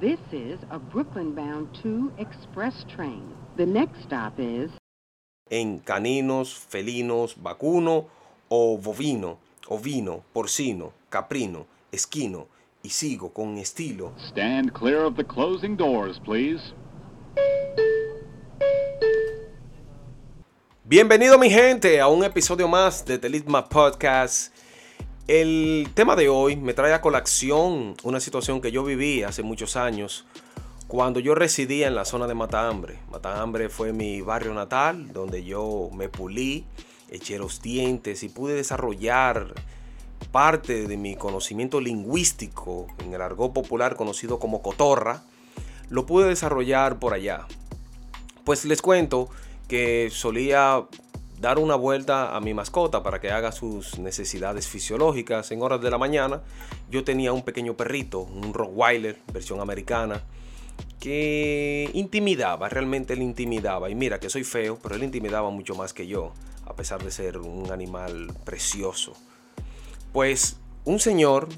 This is a Brooklyn bound 2 express train. The next stop is en caninos, felinos, vacuno o bovino, ovino, porcino, caprino, esquino y sigo con estilo. Stand clear of the closing doors, please. Bienvenido mi gente a un episodio más de The Litma Podcast. El tema de hoy me trae a colación una situación que yo viví hace muchos años cuando yo residía en la zona de Matahambre. Matahambre fue mi barrio natal donde yo me pulí, eché los dientes y pude desarrollar parte de mi conocimiento lingüístico en el argot popular conocido como cotorra. Lo pude desarrollar por allá. Pues les cuento que solía dar una vuelta a mi mascota para que haga sus necesidades fisiológicas en horas de la mañana. Yo tenía un pequeño perrito, un Rottweiler, versión americana, que intimidaba, realmente él intimidaba. Y mira que soy feo, pero él intimidaba mucho más que yo, a pesar de ser un animal precioso. Pues un señor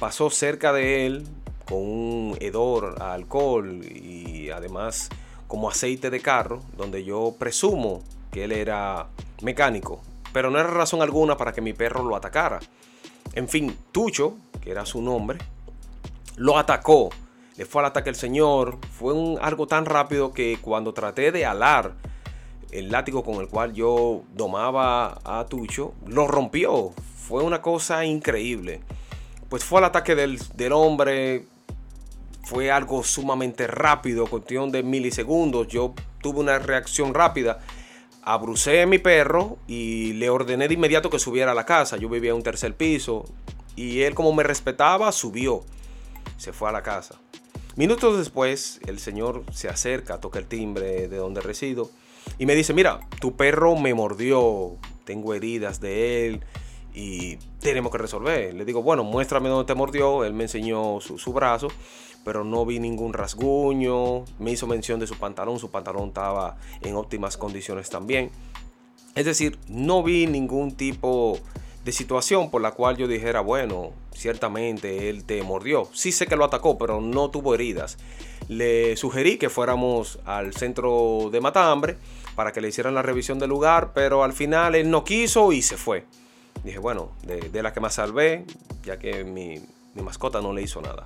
pasó cerca de él con un hedor a alcohol y además como aceite de carro, donde yo presumo que él era mecánico, pero no era razón alguna para que mi perro lo atacara. En fin, Tucho, que era su nombre, lo atacó. Le fue al ataque el señor. Fue un, algo tan rápido que cuando traté de alar el látigo con el cual yo domaba a Tucho, lo rompió. Fue una cosa increíble. Pues fue al ataque del, del hombre, fue algo sumamente rápido, cuestión de milisegundos. Yo tuve una reacción rápida. Abrucé a mi perro y le ordené de inmediato que subiera a la casa. Yo vivía en un tercer piso y él como me respetaba subió. Se fue a la casa. Minutos después el señor se acerca, toca el timbre de donde resido y me dice, mira, tu perro me mordió, tengo heridas de él y tenemos que resolver. Le digo, bueno, muéstrame dónde te mordió. Él me enseñó su, su brazo pero no vi ningún rasguño. Me hizo mención de su pantalón, su pantalón estaba en óptimas condiciones también. Es decir, no vi ningún tipo de situación por la cual yo dijera, bueno, ciertamente él te mordió. Sí sé que lo atacó, pero no tuvo heridas. Le sugerí que fuéramos al centro de Matambre para que le hicieran la revisión del lugar, pero al final él no quiso y se fue. Dije, bueno, de, la que más salvé, ya que mi, mi mascota no le hizo nada.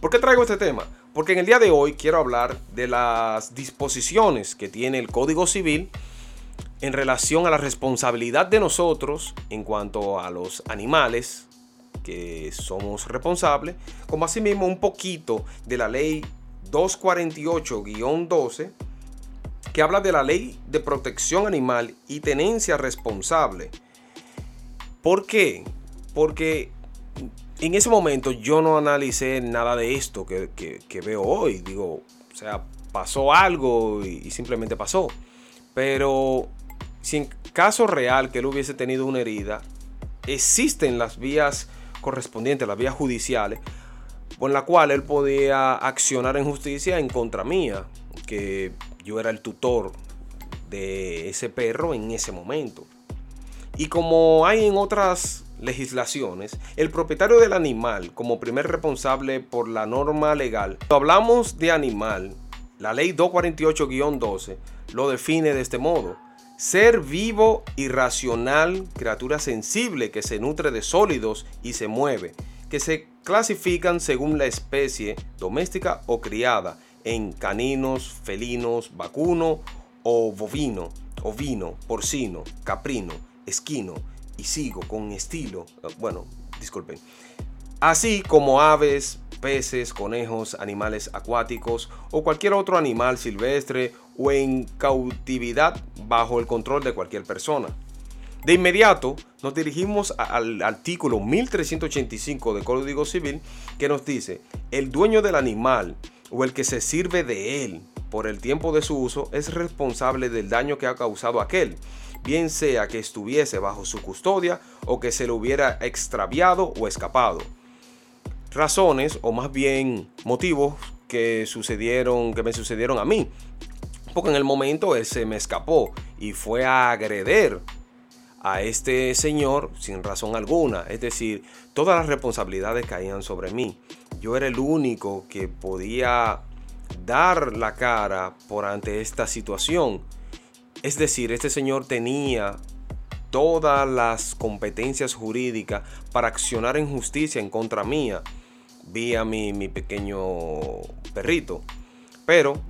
¿Por qué traigo este tema? Porque en el día de hoy quiero hablar de las disposiciones que tiene el Código Civil en relación a la responsabilidad de nosotros en cuanto a los animales que somos responsables, como asimismo un poquito de la ley 248-12 que habla de la ley de protección animal y tenencia responsable. ¿Por qué? Porque en ese momento yo no analicé nada de esto que, veo hoy. Digo, o sea, pasó algo y, simplemente pasó. Pero si en caso real que él hubiese tenido una herida, existen las vías correspondientes, las vías judiciales, con la cual él podía accionar en justicia en contra mía, que yo era el tutor de ese perro en ese momento. Y como hay en otras legislaciones, el propietario del animal como primer responsable por la norma legal, cuando hablamos de animal, la ley 248-12 lo define de este modo. Ser vivo y racional, criatura sensible que se nutre de sólidos y se mueve, que se clasifican según la especie doméstica o criada en caninos, felinos, vacuno o bovino, ovino, porcino, caprino, esquino, y sigo con estilo, eh, bueno, disculpen, así como aves, peces, conejos, animales acuáticos o cualquier otro animal silvestre o en cautividad bajo el control de cualquier persona. De inmediato nos dirigimos al artículo 1385 del Código Civil que nos dice, el dueño del animal o el que se sirve de él por el tiempo de su uso es responsable del daño que ha causado aquel bien sea que estuviese bajo su custodia o que se le hubiera extraviado o escapado. Razones, o más bien motivos, que sucedieron, que me sucedieron a mí. Porque en el momento él se me escapó y fue a agreder a este señor sin razón alguna. Es decir, todas las responsabilidades caían sobre mí yo era el único que podía dar la cara por ante esta situación. Es decir, este señor tenía todas las competencias jurídicas para accionar en justicia en contra mía, vía mi, mi pequeño perrito. Pero,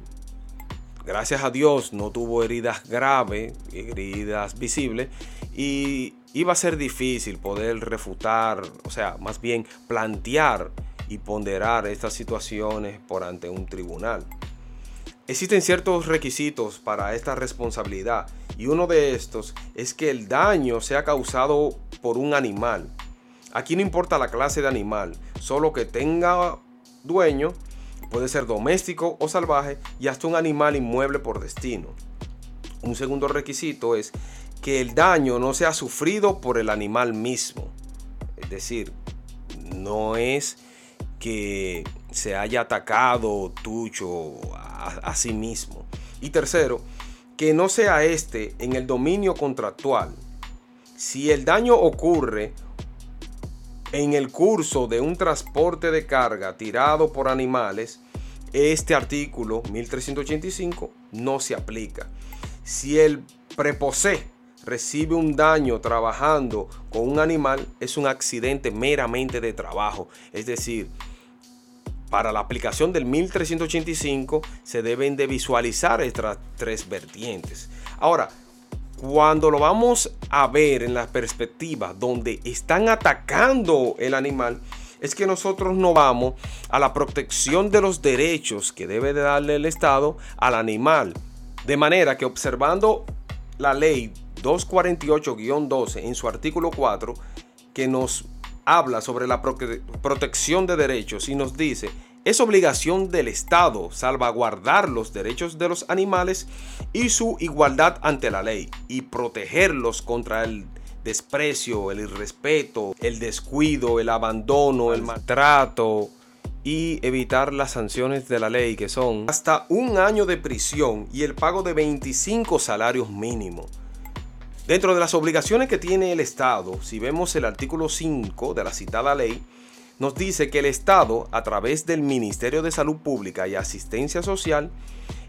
gracias a Dios, no tuvo heridas graves, heridas visibles, y iba a ser difícil poder refutar, o sea, más bien plantear y ponderar estas situaciones por ante un tribunal. Existen ciertos requisitos para esta responsabilidad y uno de estos es que el daño sea causado por un animal. Aquí no importa la clase de animal, solo que tenga dueño, puede ser doméstico o salvaje y hasta un animal inmueble por destino. Un segundo requisito es que el daño no sea sufrido por el animal mismo. Es decir, no es que se haya atacado Tucho a, sí mismo. Y tercero, que no sea este en el dominio contractual. Si el daño ocurre en el curso de un transporte de carga tirado por animales, este artículo 1385 no se aplica. Si el preposé recibe un daño trabajando con un animal, es un accidente meramente de trabajo. Es decir, para la aplicación del 1385 se deben de visualizar estas tres vertientes. Ahora, cuando lo vamos a ver en la perspectiva donde están atacando el animal, es que nosotros no vamos a la protección de los derechos que debe de darle el Estado al animal. De manera que observando la ley 248-12 en su artículo 4, que nos habla sobre la protección de derechos y nos dice, es obligación del Estado salvaguardar los derechos de los animales y su igualdad ante la ley y protegerlos contra el desprecio, el irrespeto, el descuido, el abandono, el maltrato y evitar las sanciones de la ley que son hasta un año de prisión y el pago de 25 salarios mínimos. Dentro de las obligaciones que tiene el Estado, si vemos el artículo 5 de la citada ley, nos dice que el Estado, a través del Ministerio de Salud Pública y Asistencia Social,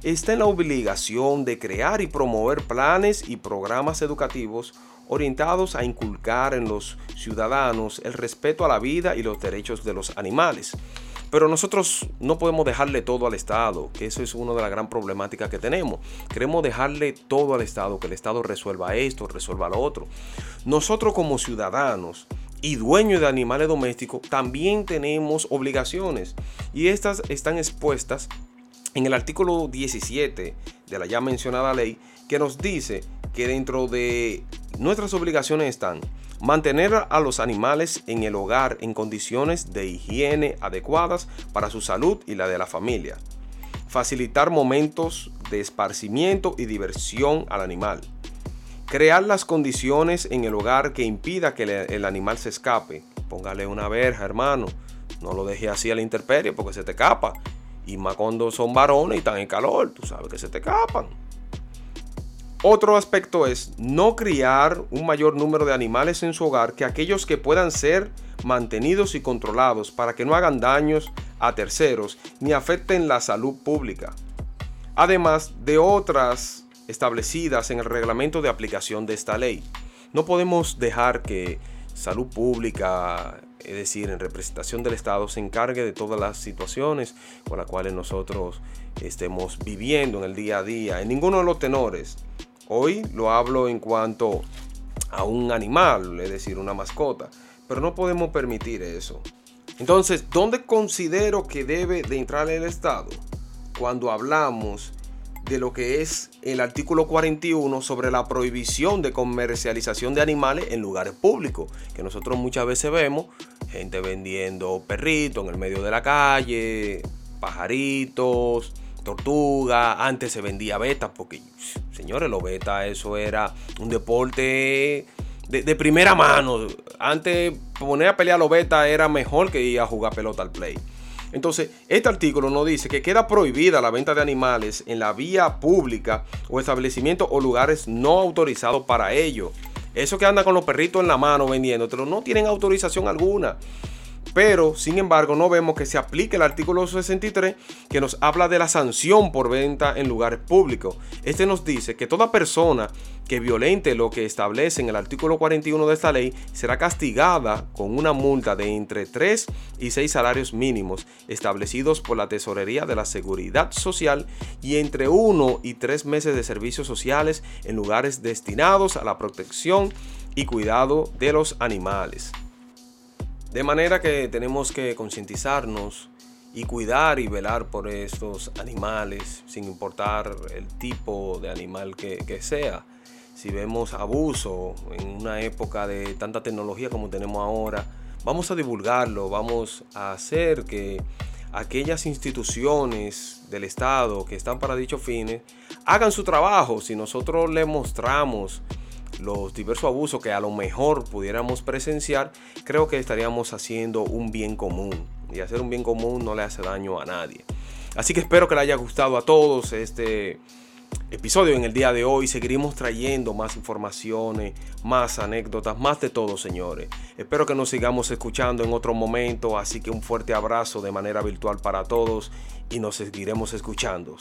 está en la obligación de crear y promover planes y programas educativos orientados a inculcar en los ciudadanos el respeto a la vida y los derechos de los animales. Pero nosotros no podemos dejarle todo al Estado, que eso es una de las gran problemáticas que tenemos. Queremos dejarle todo al Estado, que el Estado resuelva esto, resuelva lo otro. Nosotros como ciudadanos y dueños de animales domésticos también tenemos obligaciones y estas están expuestas en el artículo 17 de la ya mencionada ley que nos dice que dentro de nuestras obligaciones están Mantener a los animales en el hogar en condiciones de higiene adecuadas para su salud y la de la familia. Facilitar momentos de esparcimiento y diversión al animal. Crear las condiciones en el hogar que impida que el animal se escape. Póngale una verja, hermano. No lo deje así a la intemperie porque se te escapa. Y más cuando son varones y están en calor, tú sabes que se te escapan. Otro aspecto es no criar un mayor número de animales en su hogar que aquellos que puedan ser mantenidos y controlados para que no hagan daños a terceros ni afecten la salud pública. Además de otras establecidas en el reglamento de aplicación de esta ley. No podemos dejar que salud pública, es decir, en representación del Estado, se encargue de todas las situaciones con las cuales nosotros estemos viviendo en el día a día, en ninguno de los tenores. Hoy lo hablo en cuanto a un animal, es decir, una mascota, pero no podemos permitir eso. Entonces, ¿dónde considero que debe de entrar el Estado? Cuando hablamos de lo que es el artículo 41 sobre la prohibición de comercialización de animales en lugares públicos, que nosotros muchas veces vemos gente vendiendo perritos en el medio de la calle, pajaritos, tortuga, antes se vendía beta, porque señores, lo beta, eso era un deporte de, primera mano. Antes poner a pelear los beta era mejor que ir a jugar pelota al play. Entonces, este artículo nos dice que queda prohibida la venta de animales en la vía pública o establecimientos o lugares no autorizados para ello. Eso que anda con los perritos en la mano vendiéndotelo no tienen autorización alguna. Pero sin embargo no vemos que se aplique el artículo 63 que nos habla de la sanción por venta en lugares públicos. Este nos dice que toda persona que violente lo que establece en el artículo 41 de esta ley será castigada con una multa de entre 3 y 6 salarios mínimos establecidos por la Tesorería de la Seguridad Social y entre 1 y 3 meses de servicios sociales en lugares destinados a la protección y cuidado de los animales. De manera que tenemos que concientizarnos y cuidar y velar por estos animales, sin importar el tipo de animal que, sea. Si vemos abuso en una época de tanta tecnología como tenemos ahora, vamos a divulgarlo, vamos a hacer que aquellas instituciones del Estado que están para dichos fines hagan su trabajo. Si nosotros le mostramos los diversos abusos que a lo mejor pudiéramos presenciar, creo que estaríamos haciendo un bien común. Y hacer un bien común no le hace daño a nadie. Así que espero que le haya gustado a todos este episodio en el día de hoy. Seguiremos trayendo más informaciones, más anécdotas, más de todo, señores. Espero que nos sigamos escuchando en otro momento. Así que un fuerte abrazo de manera virtual para todos y nos seguiremos escuchando.